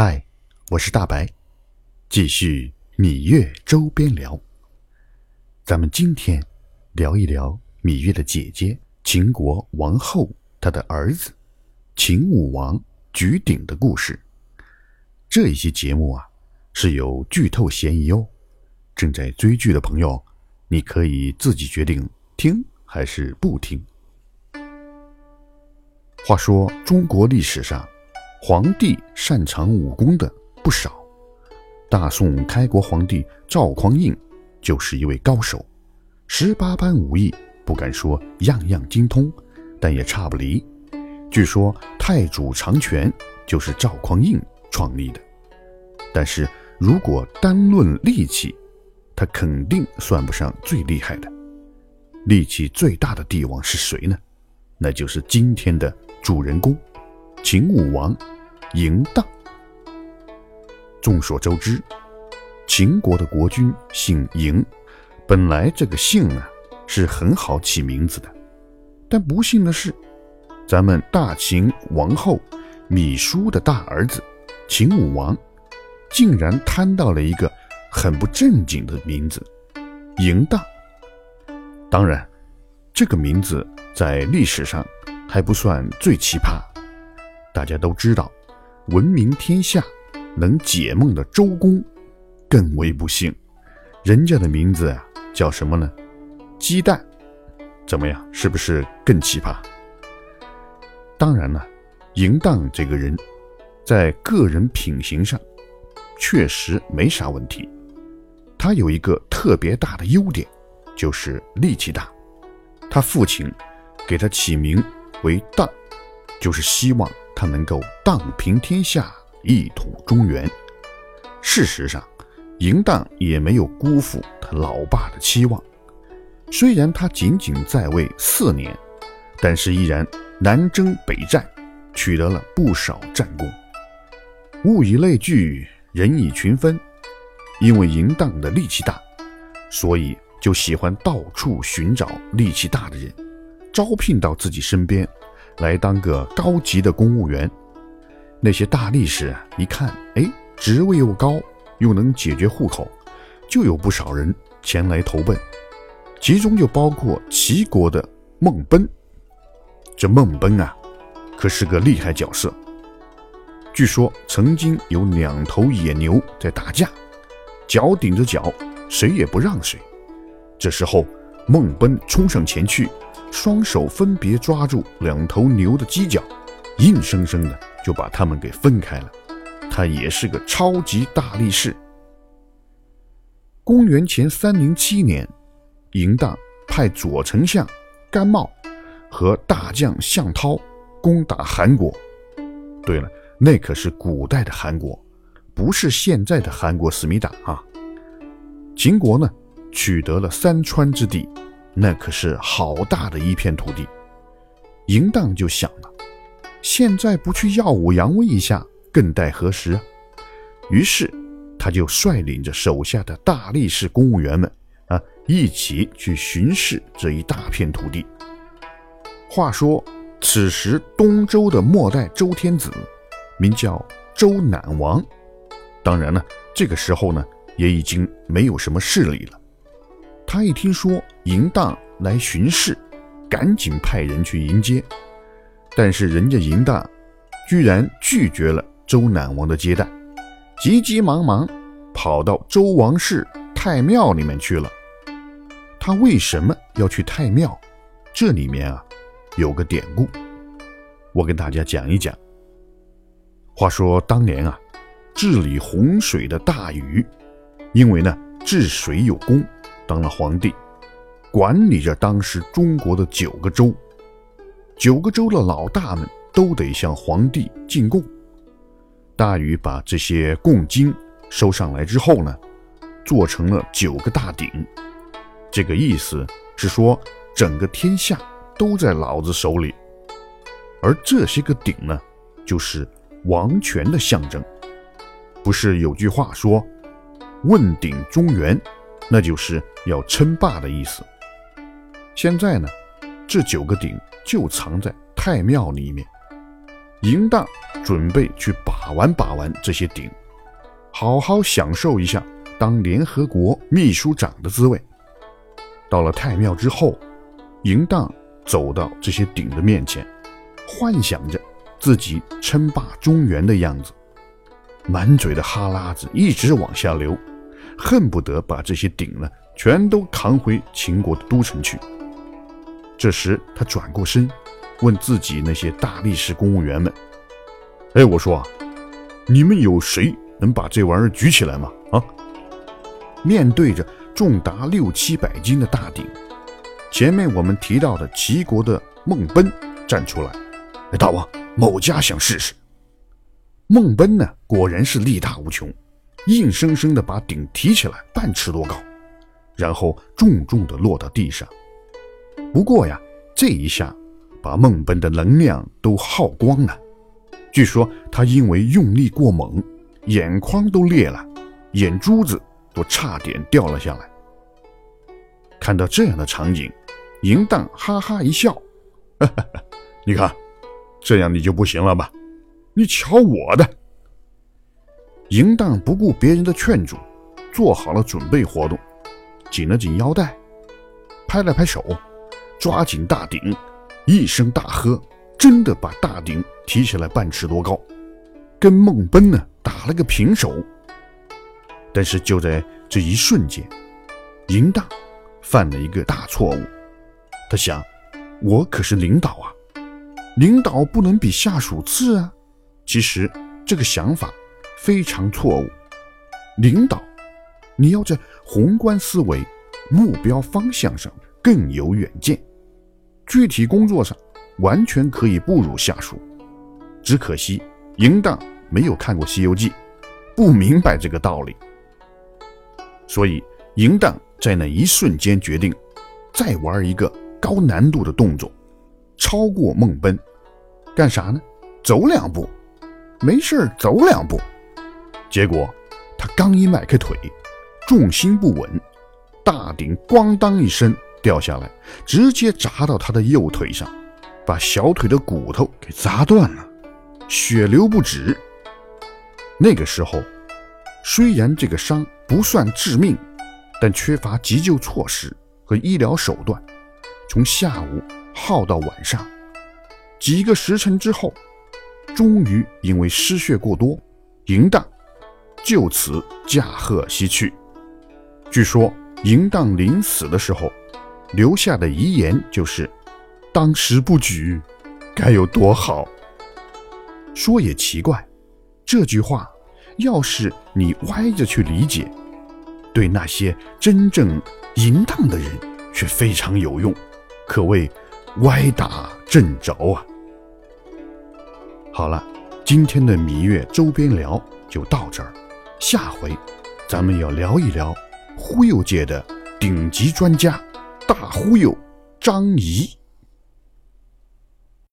嗨，我是大白，继续芈月周边聊。咱们今天聊一聊芈月的姐姐秦国王后她的儿子秦武王举鼎的故事。这一期节目啊是有剧透嫌疑哦，正在追剧的朋友，你可以自己决定听还是不听。话说中国历史上。皇帝擅长武功的不少，大宋开国皇帝赵匡胤就是一位高手，十八般武艺不敢说样样精通，但也差不离。据说太祖长拳就是赵匡胤创立的，但是如果单论力气，他肯定算不上最厉害的。力气最大的帝王是谁呢？那就是今天的主人公。秦武王嬴荡。众所周知，秦国的国君姓嬴，本来这个姓啊是很好起名字的，但不幸的是，咱们大秦王后芈姝的大儿子秦武王，竟然贪到了一个很不正经的名字——嬴荡。当然，这个名字在历史上还不算最奇葩。大家都知道，闻名天下、能解梦的周公更为不幸，人家的名字啊叫什么呢？鸡蛋，怎么样？是不是更奇葩？当然了，嬴荡这个人，在个人品行上确实没啥问题。他有一个特别大的优点，就是力气大。他父亲给他起名为荡，就是希望。他能够荡平天下，一统中原。事实上，嬴荡也没有辜负他老爸的期望。虽然他仅仅在位四年，但是依然南征北战，取得了不少战功。物以类聚，人以群分。因为嬴荡的力气大，所以就喜欢到处寻找力气大的人，招聘到自己身边。来当个高级的公务员，那些大力士一看，哎，职位又高，又能解决户口，就有不少人前来投奔，其中就包括齐国的孟奔。这孟奔啊，可是个厉害角色。据说曾经有两头野牛在打架，脚顶着脚，谁也不让谁。这时候，孟奔冲上前去。双手分别抓住两头牛的犄角，硬生生的就把它们给分开了。他也是个超级大力士。公元前三零七年，嬴荡派左丞相甘茂和大将项涛攻打韩国。对了，那可是古代的韩国，不是现在的韩国思密达啊。秦国呢，取得了三川之地。那可是好大的一片土地，嬴荡就想了，现在不去耀武扬威一下，更待何时？于是他就率领着手下的大力士公务员们啊，一起去巡视这一大片土地。话说，此时东周的末代周天子，名叫周赧王。当然了，这个时候呢，也已经没有什么势力了。他一听说嬴荡来巡视，赶紧派人去迎接。但是人家嬴荡居然拒绝了周赧王的接待，急急忙忙跑到周王室太庙里面去了。他为什么要去太庙？这里面啊有个典故，我跟大家讲一讲。话说当年啊，治理洪水的大禹，因为呢治水有功。当了皇帝，管理着当时中国的九个州，九个州的老大们都得向皇帝进贡。大禹把这些贡金收上来之后呢，做成了九个大鼎。这个意思是说，整个天下都在老子手里。而这些个鼎呢，就是王权的象征。不是有句话说：“问鼎中原”。那就是要称霸的意思。现在呢，这九个鼎就藏在太庙里面。嬴荡准备去把玩把玩这些鼎，好好享受一下当联合国秘书长的滋味。到了太庙之后，嬴荡走到这些鼎的面前，幻想着自己称霸中原的样子，满嘴的哈喇子一直往下流，恨不得把这些鼎呢全都扛回秦国的都城去。这时，他转过身，问自己那些大力士公务员们：“哎，我说啊，你们有谁能把这玩意儿举起来吗？”啊！面对着。重达六七百斤的大鼎，前面我们提到的齐国的孟奔站出来，哎，大王，某家想试试。孟奔呢，果然是力大无穷，硬生生的把鼎提起来半尺多高，然后重重的落到地上。不过呀，这一下把孟奔的能量都耗光了，据说他因为用力过猛，眼眶都裂了，眼珠子。都差点掉了下来。看到这样的场景，淫荡哈哈一笑：“你看，这样你就不行了吧？你瞧我的！”淫荡不顾别人的劝阻，做好了准备活动，紧了紧腰带，拍了拍手，抓紧大鼎，一声大喝，真的把大鼎提起来半尺多高，跟孟奔呢打了个平手。但是就在这一瞬间，淫荡犯了一个大错误。他想：我可是领导啊，领导不能比下属次啊。其实这个想法非常错误。领导，你要在宏观思维、目标方向上更有远见，具体工作上完全可以不如下属。只可惜淫荡没有看过《西游记》，不明白这个道理。所以，淫荡在那一瞬间决定，再玩一个高难度的动作，超过孟奔。干啥呢？走两步，没事走两步。结果他刚一迈开腿，重心不稳，大鼎咣当一声掉下来，直接砸到他的右腿上，把小腿的骨头给砸断了，血流不止。那个时候，虽然这个伤。不算致命，但缺乏急救措施和医疗手段，从下午耗到晚上，几个时辰之后，终于因为失血过多，嬴荡就此驾鹤西去。据说嬴荡临死的时候留下的遗言就是：“当时不举，该有多好。”说也奇怪，这句话。要是你歪着去理解，对那些真正淫荡的人却非常有用，可谓歪打正着啊！好了，今天的芈月周边聊就到这儿，下回咱们要聊一聊忽悠界的顶级专家大忽悠张仪。